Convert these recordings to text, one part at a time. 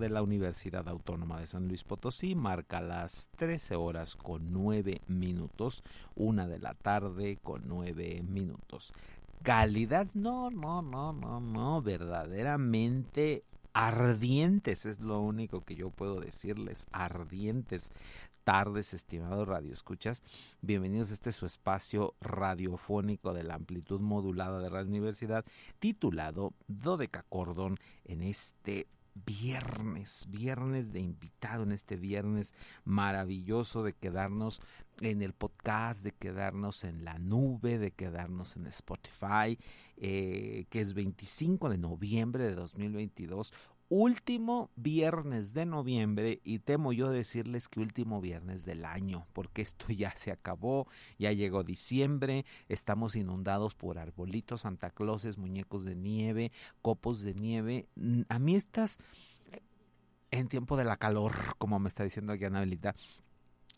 De la Universidad Autónoma de San Luis Potosí marca las 13 horas con 9 minutos, una de la tarde con 9 minutos. Calidad, no, no, no, no, no, verdaderamente ardientes, es lo único que yo puedo decirles, ardientes tardes, estimados radioescuchas. Bienvenidos a este su espacio radiofónico de la amplitud modulada de la universidad, titulado Cordón en este viernes, viernes de invitado en este viernes maravilloso de quedarnos en el podcast, de quedarnos en la nube, de quedarnos en Spotify, eh, que es 25 de noviembre de 2022 último viernes de noviembre y temo yo decirles que último viernes del año, porque esto ya se acabó, ya llegó diciembre, estamos inundados por arbolitos, Santa Clauses, muñecos de nieve, copos de nieve. A mí estas, eh, en tiempo de la calor, como me está diciendo aquí Anabelita,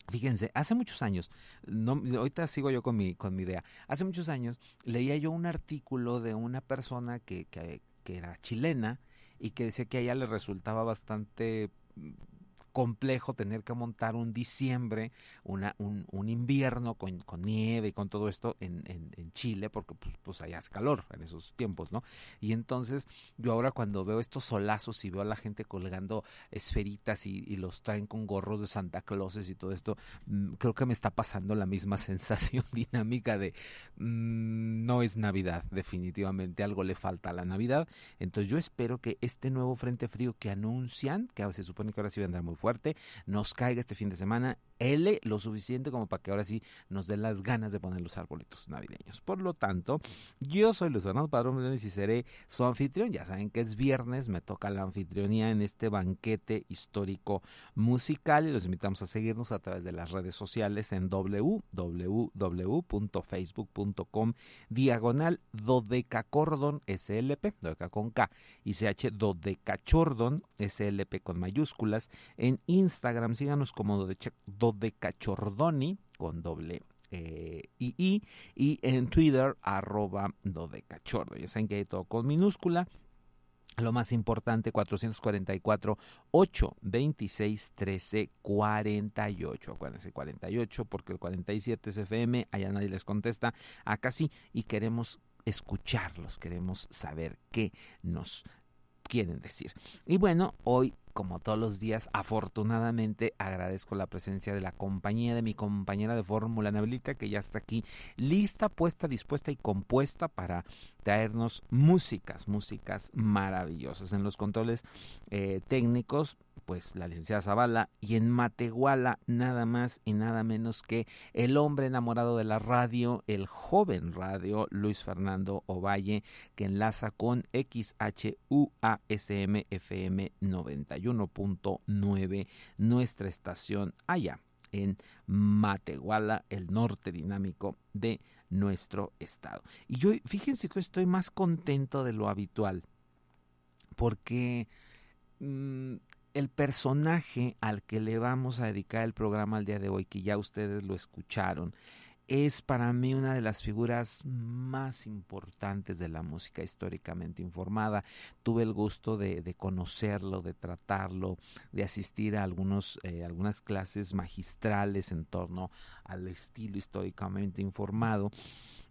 Fíjense, hace muchos años, no, ahorita sigo yo con mi, con mi idea, hace muchos años leía yo un artículo de una persona que, que era chilena, y que decía que a ella le resultaba bastante mm, complejo tener que montar un diciembre, un, invierno con, nieve y con todo esto en, Chile, porque pues, pues, allá hace calor en esos tiempos, ¿no? Y entonces yo ahora cuando veo estos solazos y veo a la gente colgando esferitas y, los traen con gorros de Santa Clauses y todo esto, mmm, creo que me está pasando la misma sensación dinámica de mmm, no es Navidad, definitivamente algo le falta a la Navidad. Entonces yo espero que este nuevo frente frío que anuncian, que se supone que ahora sí vendrá muy fuerte, nos caiga este fin de semana L lo suficiente como para que ahora sí nos dé las ganas de poner los arbolitos navideños. Por lo tanto, yo soy Luis Fernando Padrón Briones y seré su anfitrión. Ya saben que es viernes, me toca la anfitrionía en este banquete histórico musical y los invitamos a seguirnos a través de las redes sociales en www.facebook.com diagonal dodecacordon slp, dodeca con K y ch dodecachordon slp con mayúsculas en Instagram, síganos como dodecachordon de Cachordoni con doble eh, y, y en Twitter arroba dodecachordo. Ya saben que hay todo con minúscula. lo más importante, 444 826 1348. Acuérdense, 48, porque el 47 es FM, allá nadie les contesta, acá sí, y queremos escucharlos, queremos saber qué nos quieren decir. Y bueno, hoy como todos los días, afortunadamente agradezco la presencia de la compañía de mi compañera de fórmula, Anabelita, que ya está aquí lista, puesta, dispuesta y compuesta para traernos músicas, músicas maravillosas. En los controles eh, técnicos, pues la licenciada Zavala y en Matehuala nada más y nada menos que el hombre enamorado de la radio, el joven radio Luis Fernando Ovalle que enlaza con XHUASM FM 91.9 nuestra estación allá en Matehuala, el norte dinámico de nuestro estado. Y yo, fíjense que estoy más contento de lo habitual, porque mm, el personaje al que le vamos a dedicar el programa al día de hoy, que ya ustedes lo escucharon, es para mí una de las figuras más importantes de la música históricamente informada. Tuve el gusto de, conocerlo, de tratarlo, de asistir a algunos, eh, algunas clases magistrales en torno al estilo históricamente informado.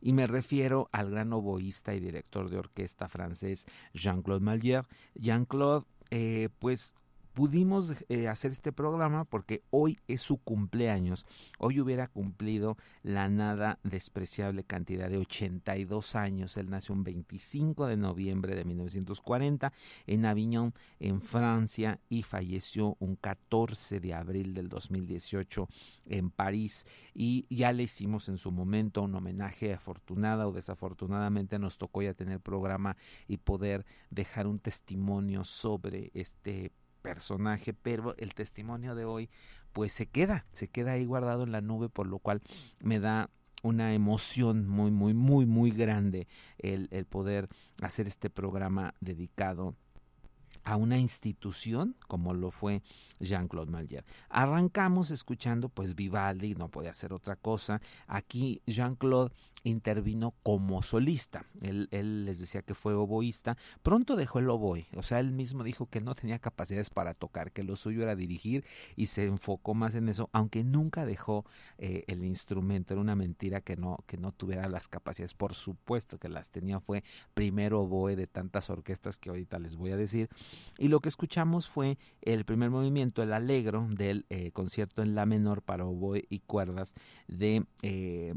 Y me refiero al gran oboísta y director de orquesta francés Jean-Claude Malier. Jean-Claude, eh, pues pudimos eh, hacer este programa porque hoy es su cumpleaños. Hoy hubiera cumplido la nada despreciable cantidad de 82 años. Él nació un 25 de noviembre de 1940 en Avignon, en Francia, y falleció un 14 de abril del 2018 en París. Y ya le hicimos en su momento un homenaje afortunada o desafortunadamente nos tocó ya tener programa y poder dejar un testimonio sobre este personaje, pero el testimonio de hoy pues se queda, se queda ahí guardado en la nube, por lo cual me da una emoción muy, muy, muy, muy grande el, el poder hacer este programa dedicado a una institución como lo fue Jean-Claude Mallier. Arrancamos escuchando pues Vivaldi, no podía hacer otra cosa. Aquí Jean-Claude intervino como solista. Él, él, les decía que fue oboísta. Pronto dejó el oboe, o sea, él mismo dijo que no tenía capacidades para tocar, que lo suyo era dirigir y se enfocó más en eso, aunque nunca dejó eh, el instrumento. Era una mentira que no, que no tuviera las capacidades. Por supuesto que las tenía, fue primero oboe de tantas orquestas que ahorita les voy a decir. Y lo que escuchamos fue el primer movimiento, el alegro del eh, concierto en la menor para oboe y cuerdas de... Eh,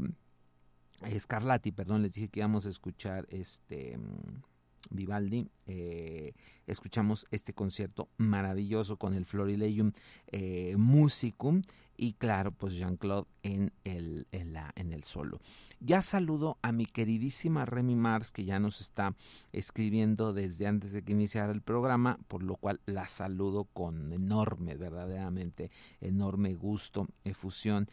Scarlatti, perdón, les dije que íbamos a escuchar este mm, Vivaldi, eh, escuchamos este concierto maravilloso con el Florilegium eh, Musicum y claro, pues Jean-Claude en el, en, la, en el solo. Ya saludo a mi queridísima Remy Mars que ya nos está escribiendo desde antes de que iniciara el programa, por lo cual la saludo con enorme, verdaderamente enorme gusto, efusión.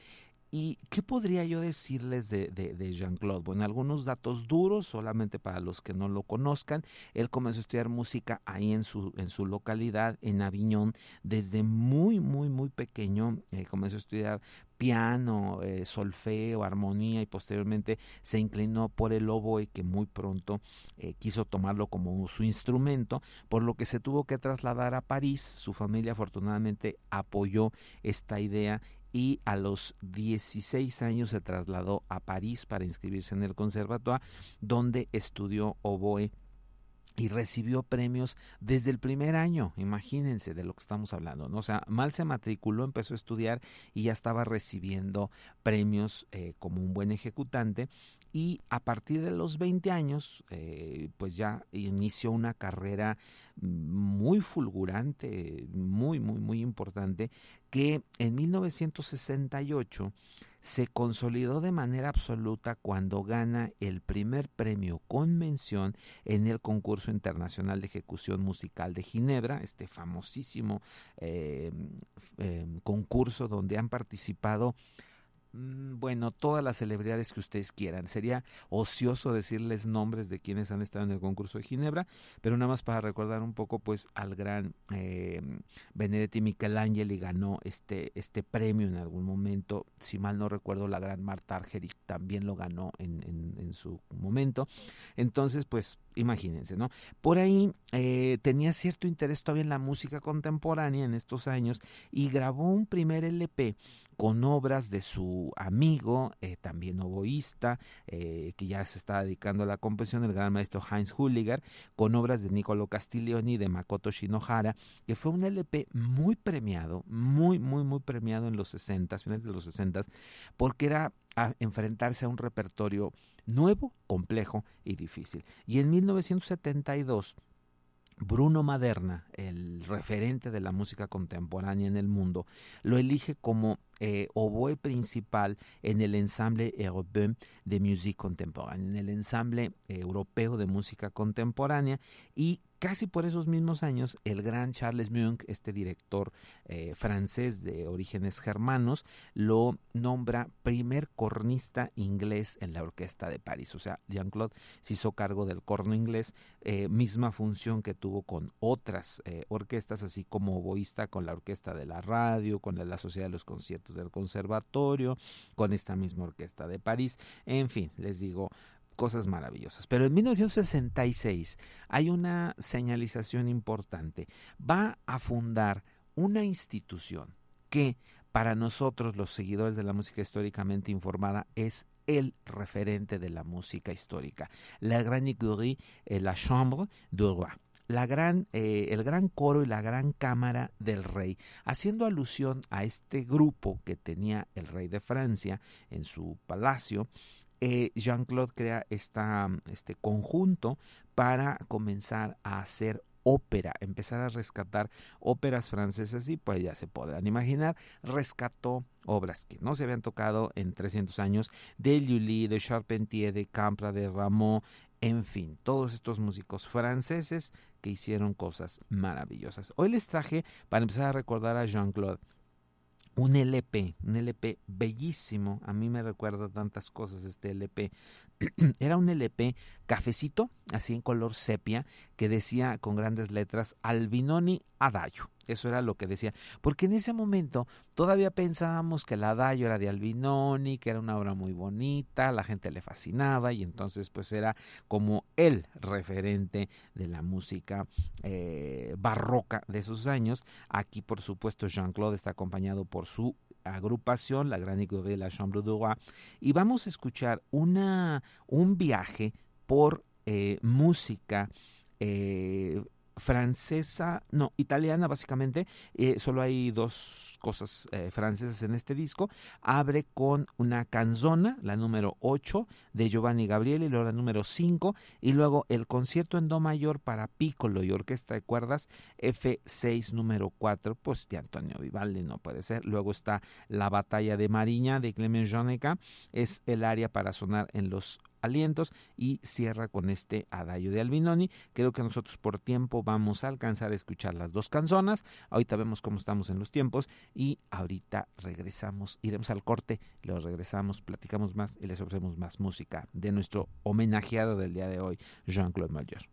¿Y qué podría yo decirles de, de, Jean-Claude? Bueno, algunos datos duros, solamente para los que no lo conozcan. Él comenzó a estudiar música ahí en su, en su localidad, en Aviñón, desde muy, muy, muy pequeño. Eh, comenzó a estudiar piano, eh, solfeo, armonía y posteriormente se inclinó por el oboe que muy pronto eh, quiso tomarlo como su instrumento, por lo que se tuvo que trasladar a París. Su familia afortunadamente apoyó esta idea y a los 16 años se trasladó a París para inscribirse en el conservatoire donde estudió oboe y recibió premios desde el primer año, imagínense de lo que estamos hablando, ¿no? O sea, mal se matriculó, empezó a estudiar y ya estaba recibiendo premios eh, como un buen ejecutante y a partir de los 20 años, eh, pues ya inició una carrera muy fulgurante, muy, muy, muy importante, que en 1968 se consolidó de manera absoluta cuando gana el primer premio con mención en el concurso internacional de ejecución musical de Ginebra, este famosísimo eh, eh, concurso donde han participado bueno, todas las celebridades que ustedes quieran. Sería ocioso decirles nombres de quienes han estado en el concurso de Ginebra, pero nada más para recordar un poco, pues, al gran eh, Benedetti Michelangeli ganó este, este premio en algún momento. si mal no recuerdo, la gran Marta Argerich también lo ganó en, en, su momento. Entonces, pues imagínense, ¿no? Por ahí eh, tenía cierto interés todavía en la música contemporánea en estos años y grabó un primer LP con obras de su amigo, eh, también oboísta, eh, que ya se está dedicando a la composición, el gran maestro Heinz Hulliger, con obras de Niccolo Castiglioni y de Makoto Shinohara, que fue un LP muy premiado, muy, muy, muy premiado en los 60, finales de los 60, porque era a enfrentarse a un repertorio nuevo, complejo y difícil. Y en 1972, Bruno Maderna, el referente de la música contemporánea en el mundo, lo elige como eh, oboe principal en el ensamble europeo de musique contemporaine, en el ensamble europeo de música contemporánea y casi por esos mismos años, el gran Charles Munk, este director eh, francés de orígenes germanos, lo nombra primer cornista inglés en la Orquesta de París. O sea, Jean-Claude se hizo cargo del corno inglés, eh, misma función que tuvo con otras eh, orquestas, así como oboísta con la Orquesta de la Radio, con la, la Sociedad de los Conciertos del Conservatorio, con esta misma Orquesta de París. En fin, les digo, cosas maravillosas. Pero en 1966 hay una señalización importante. Va a fundar una institución que para nosotros los seguidores de la música históricamente informada es el referente de la música histórica, la Grande Écurie, la Chambre du Roi. La gran, eh, el gran coro y la gran cámara del rey, haciendo alusión a este grupo que tenía el rey de Francia en su palacio, eh, Jean-Claude crea este conjunto para comenzar a hacer ópera, empezar a rescatar óperas francesas y pues ya se podrán imaginar, rescató obras que no se habían tocado en 300 años de Lully, de Charpentier, de Campra, de Rameau, en fin, todos estos músicos franceses que hicieron cosas maravillosas. Hoy les traje, para empezar a recordar a Jean-Claude, un LP, un LP bellísimo, a mí me recuerda tantas cosas este LP. Era un LP cafecito, así en color sepia, que decía con grandes letras Albinoni Adagio. Eso era lo que decía. Porque en ese momento todavía pensábamos que el Adagio era de Albinoni, que era una obra muy bonita, la gente le fascinaba y entonces pues era como el referente de la música eh, barroca de esos años. Aquí por supuesto Jean-Claude está acompañado por su agrupación, la Gran de la Chambre du Roi, y vamos a escuchar una, un viaje por eh, música eh, francesa, no, italiana básicamente, eh, solo hay dos cosas eh, francesas en este disco, abre con una canzona, la número 8 de Giovanni Gabrieli, luego la número 5 y luego el concierto en do mayor para piccolo y orquesta de cuerdas F6 número 4, pues de Antonio Vivaldi no puede ser, luego está la batalla de Mariña de Clement Joneca, es el área para sonar en los alientos y cierra con este Adagio de Albinoni. Creo que nosotros por tiempo vamos a alcanzar a escuchar las dos canzonas. Ahorita vemos cómo estamos en los tiempos y ahorita regresamos, iremos al corte, luego regresamos, platicamos más y les ofrecemos más música de nuestro homenajeado del día de hoy, Jean-Claude Mayer.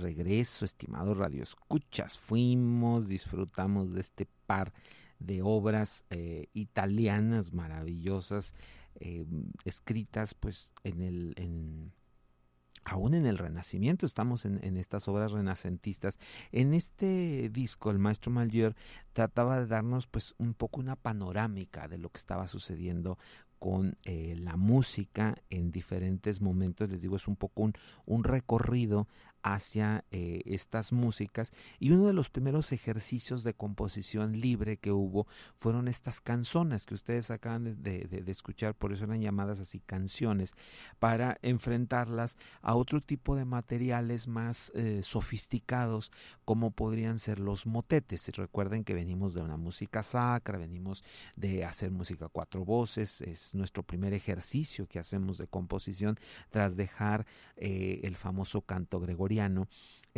Regreso, estimado Radio Escuchas. Fuimos, disfrutamos de este par de obras eh, italianas maravillosas, eh, escritas pues en el... En, aún en el Renacimiento, estamos en, en, estas obras renacentistas. En este disco, el maestro Mallier trataba de darnos pues un poco una panorámica de lo que estaba sucediendo con eh, la música en diferentes momentos. Les digo, es un poco un, un recorrido hacia eh, estas músicas y uno de los primeros ejercicios de composición libre que hubo fueron estas canzones que ustedes acaban de, escuchar, por eso eran llamadas así canciones, para enfrentarlas a otro tipo de materiales más eh, sofisticados como podrían ser los motetes. Recuerden que venimos de una música sacra, venimos de hacer música cuatro voces, es nuestro primer ejercicio que hacemos de composición tras dejar eh, el famoso canto gregoriano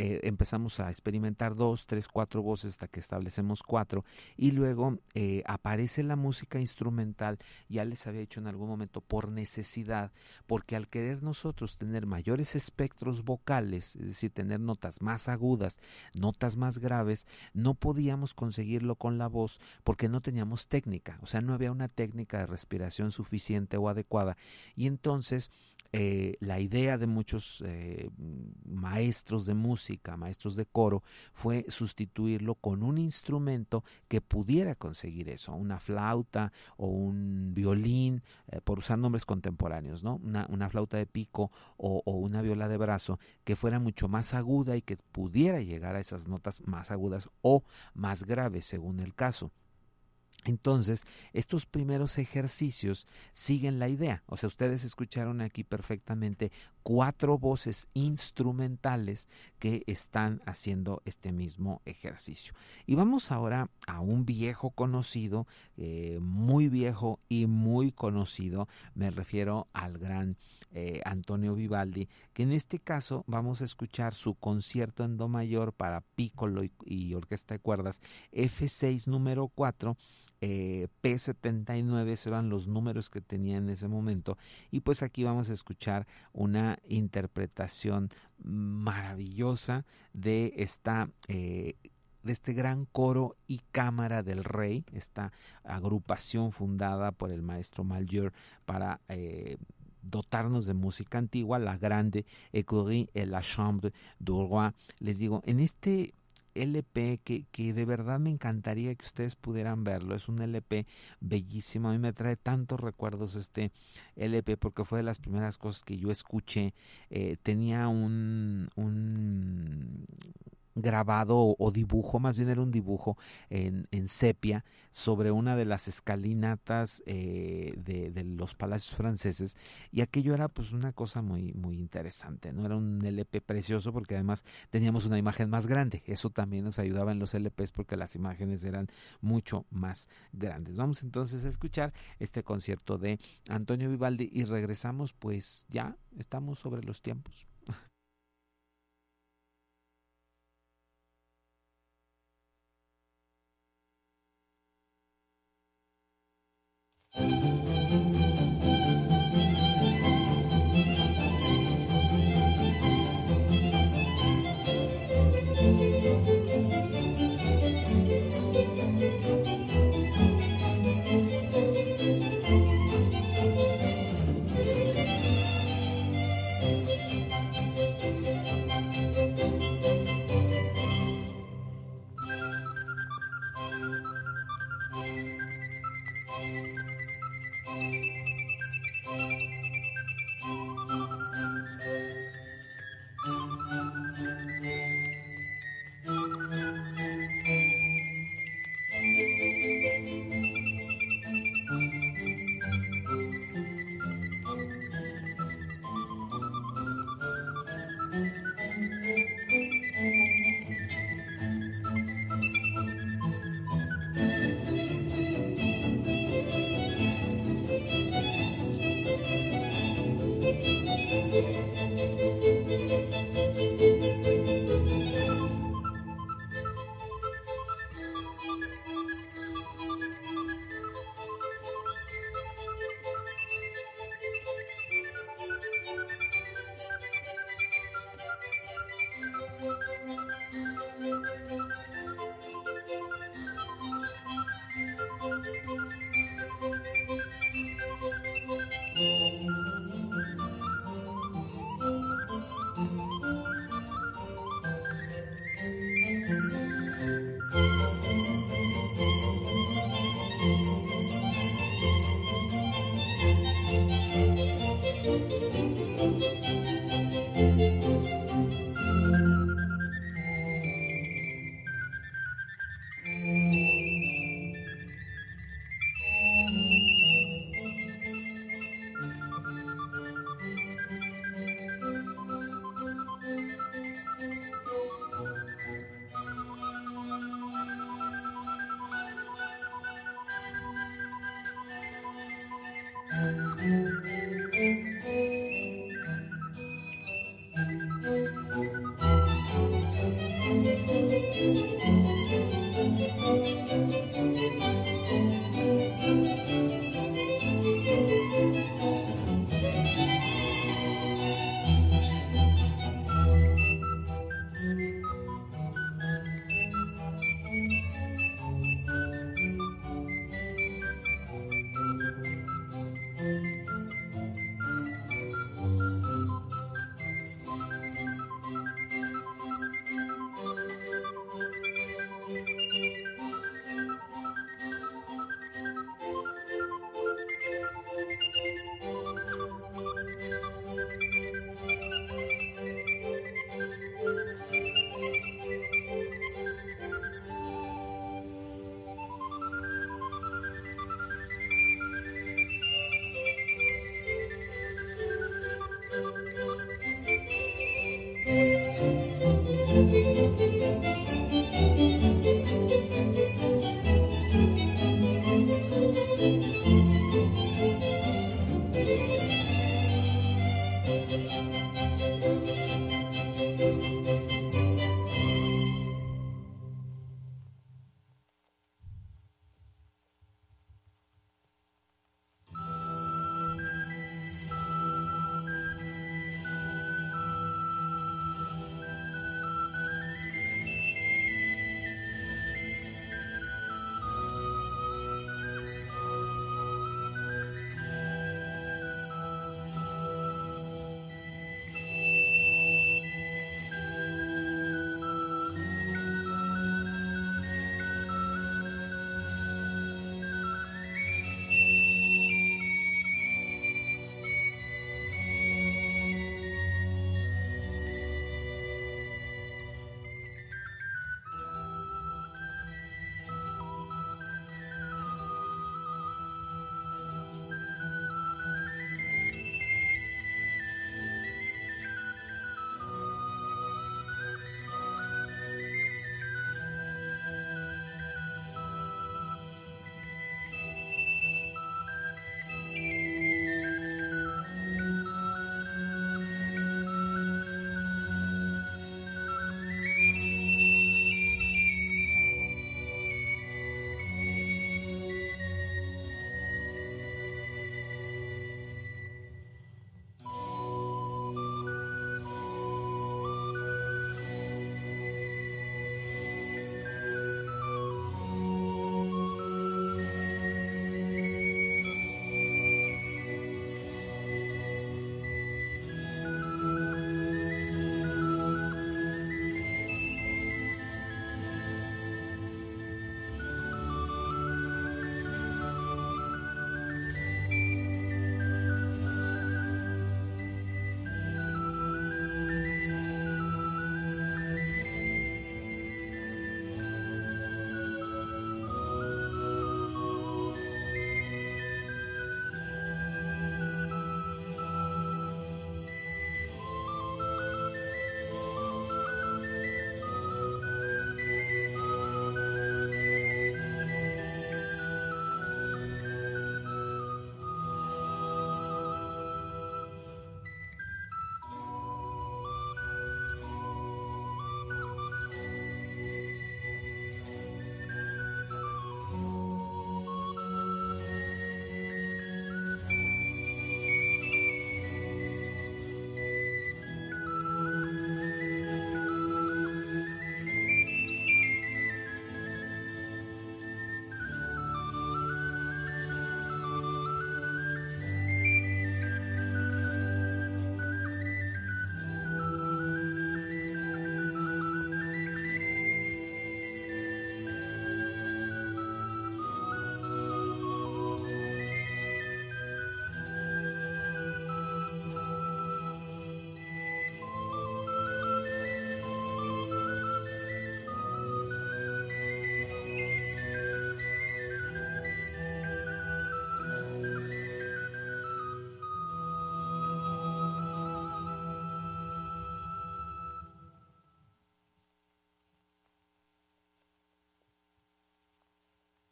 eh, empezamos a experimentar dos, tres, cuatro voces hasta que establecemos cuatro y luego eh, aparece la música instrumental, ya les había dicho en algún momento, por necesidad, porque al querer nosotros tener mayores espectros vocales, es decir, tener notas más agudas, notas más graves, no podíamos conseguirlo con la voz porque no teníamos técnica, o sea, no había una técnica de respiración suficiente o adecuada. Y entonces eh, la idea de muchos eh, maestros de música, maestros de coro, fue sustituirlo con un instrumento que pudiera conseguir eso, una flauta o un violín, eh, por usar nombres contemporáneos, ¿no? Una, flauta de pico o, una viola de brazo que fuera mucho más aguda y que pudiera llegar a esas notas más agudas o más graves, según el caso. Entonces, estos primeros ejercicios siguen la idea. O sea, ustedes escucharon aquí perfectamente cuatro voces instrumentales que están haciendo este mismo ejercicio. Y vamos ahora a un viejo conocido, eh, muy viejo y muy conocido. Me refiero al gran eh, Antonio Vivaldi, que en este caso vamos a escuchar su concierto en Do mayor para piccolo y, y orquesta de cuerdas F6 número 4 eh, P79 eran los números que tenía en ese momento y pues aquí vamos a escuchar una interpretación maravillosa de esta eh, de este gran coro y cámara del rey, esta agrupación fundada por el maestro Mallier para eh, dotarnos de música antigua, la grande Écurie et la Chambre du Roi. Les digo, en este LP que, que de verdad me encantaría que ustedes pudieran verlo. Es un LP bellísimo. A mí me trae tantos recuerdos este LP porque fue de las primeras cosas que yo escuché. Eh, tenía un, un grabado o dibujo, más bien era un dibujo en, en sepia sobre una de las escalinatas eh, de, de, los palacios franceses y aquello era pues una cosa muy muy interesante, no era un LP precioso porque además teníamos una imagen más grande, eso también nos ayudaba en los LPs porque las imágenes eran mucho más grandes. Vamos entonces a escuchar este concierto de Antonio Vivaldi y regresamos pues ya estamos sobre los tiempos.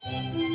Thank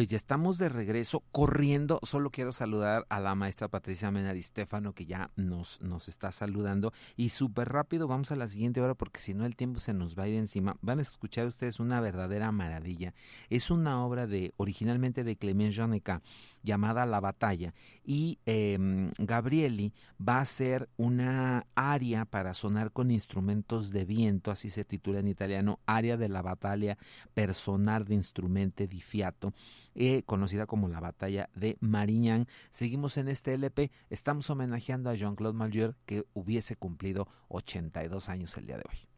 Pues ya estamos de regreso corriendo. Solo quiero saludar a la maestra Patricia Mena Di Stefano que ya nos, nos está saludando. Y súper rápido vamos a la siguiente hora porque si no el tiempo se nos va a ir encima. Van a escuchar ustedes una verdadera maravilla. Es una obra de originalmente de Clement Joneka llamada La Batalla. Y eh, Gabrieli va a hacer una aria para sonar con instrumentos de viento, así se titula en italiano, aria de la batalla personal de instrumente di fiato eh, conocida como la batalla de Mariñán. Seguimos en este LP, estamos homenajeando a Jean-Claude Mallier que hubiese cumplido 82 años el día de hoy.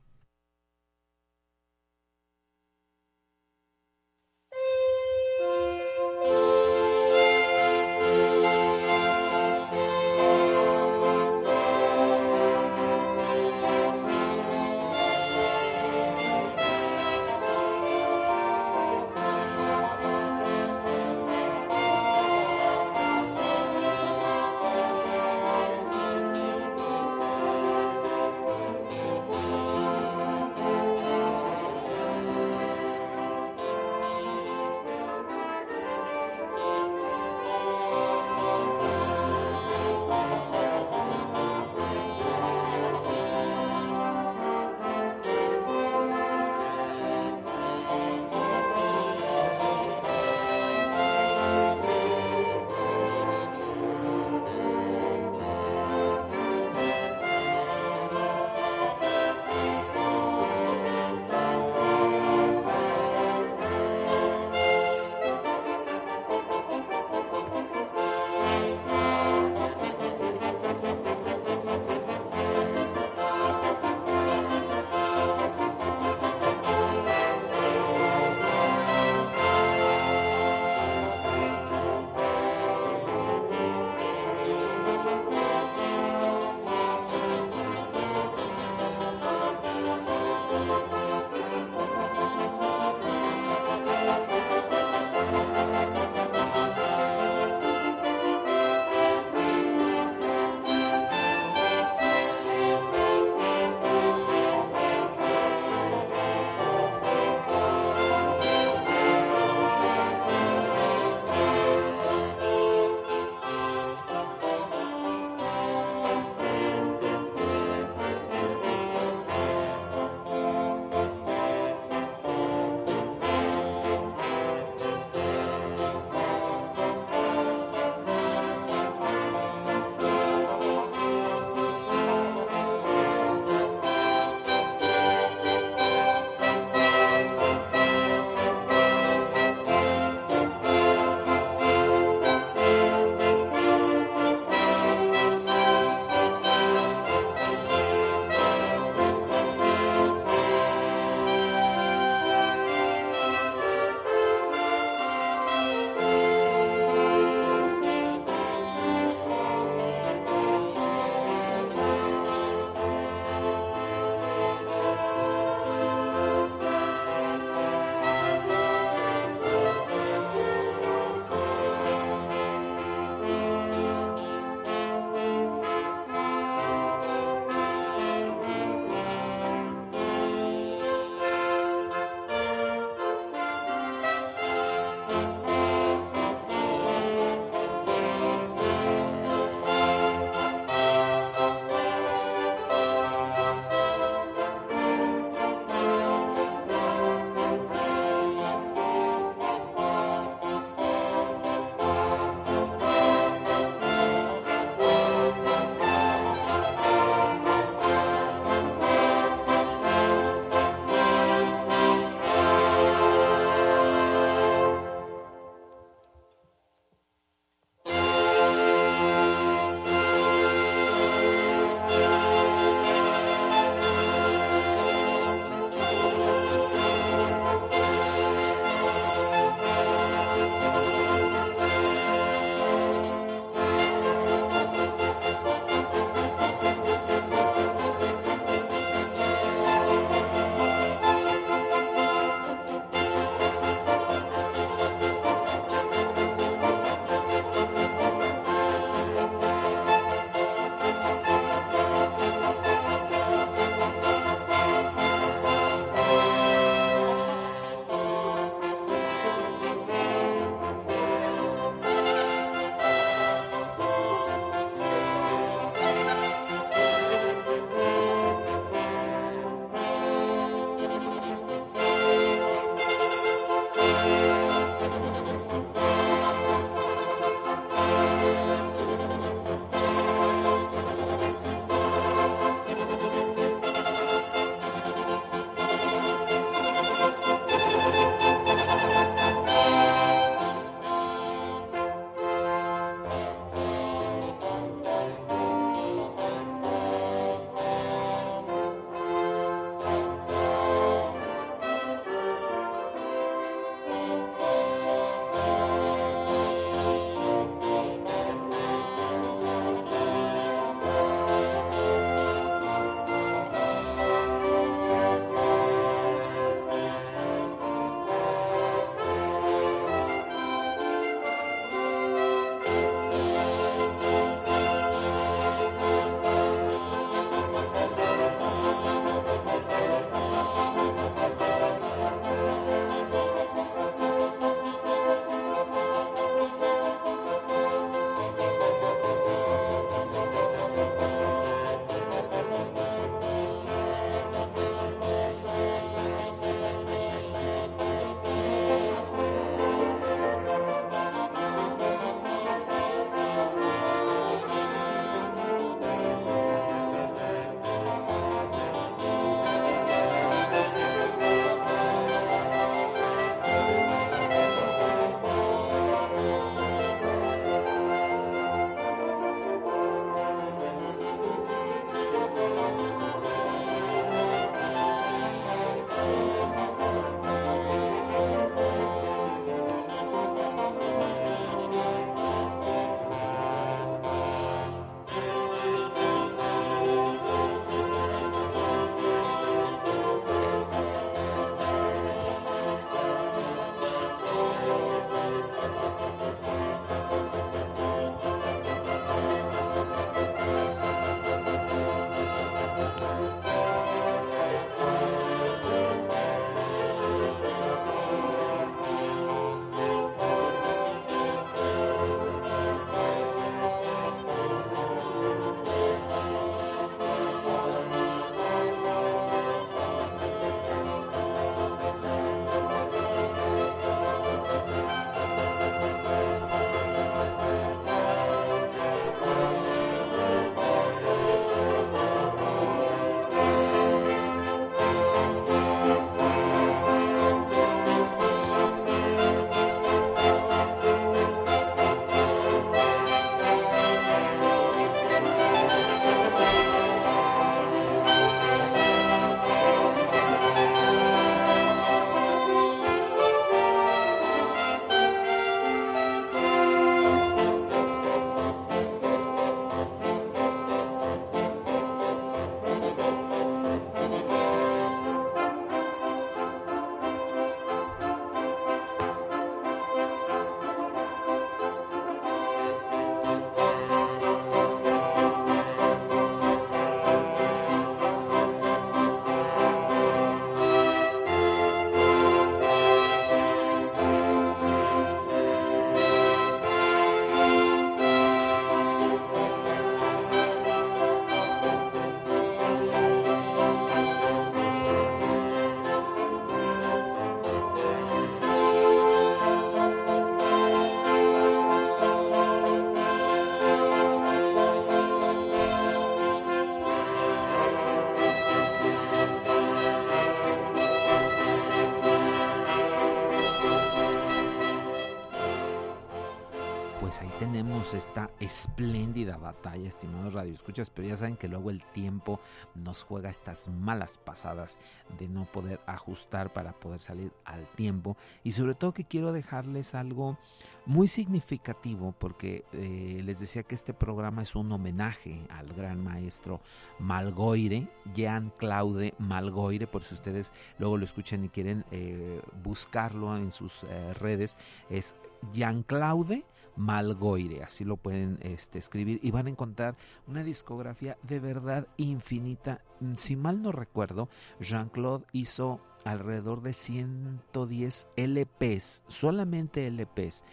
Espléndida batalla, estimados radioescuchas, pero ya saben que luego el tiempo nos juega estas malas pasadas de no poder ajustar para poder salir al tiempo. Y sobre todo que quiero dejarles algo muy significativo porque eh, les decía que este programa es un homenaje al gran maestro Malgoire, Jean-Claude Malgoire, por si ustedes luego lo escuchan y quieren eh, buscarlo en sus eh, redes, es Jean-Claude Malgoire, así lo pueden este, escribir y van a encontrar una discografía de verdad infinita. Si mal no recuerdo, Jean-Claude hizo alrededor de 110 LPs, solamente LPs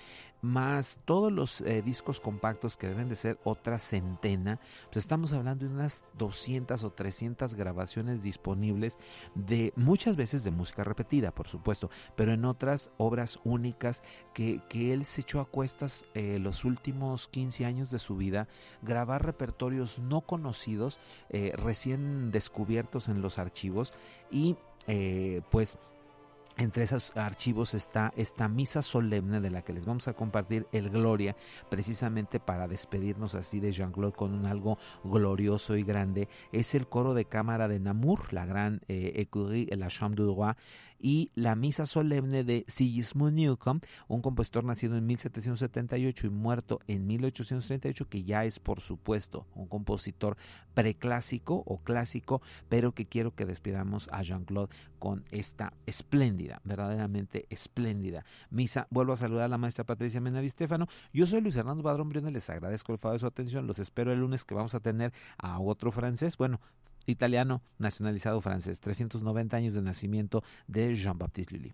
más todos los eh, discos compactos que deben de ser otra centena, pues estamos hablando de unas 200 o 300 grabaciones disponibles de muchas veces de música repetida, por supuesto, pero en otras obras únicas que, que él se echó a cuestas eh, los últimos 15 años de su vida, grabar repertorios no conocidos, eh, recién descubiertos en los archivos y eh, pues entre esos archivos está esta misa solemne de la que les vamos a compartir el Gloria, precisamente para despedirnos así de Jean-Claude con un algo glorioso y grande. Es el coro de cámara de Namur, la gran eh, écurie, la Chambre du Roi, y la Misa Solemne de Sigismund Newcomb, un compositor nacido en 1778 y muerto en 1838, que ya es por supuesto un compositor preclásico o clásico, pero que quiero que despidamos a Jean-Claude con esta espléndida, verdaderamente espléndida misa. Vuelvo a saludar a la maestra Patricia Mena Di Stefano. Yo soy Luis Hernando Padrón Briones, les agradezco el favor de su atención. Los espero el lunes que vamos a tener a otro francés. Bueno, italiano nacionalizado francés, 390 años de nacimiento de Jean-Baptiste Lully.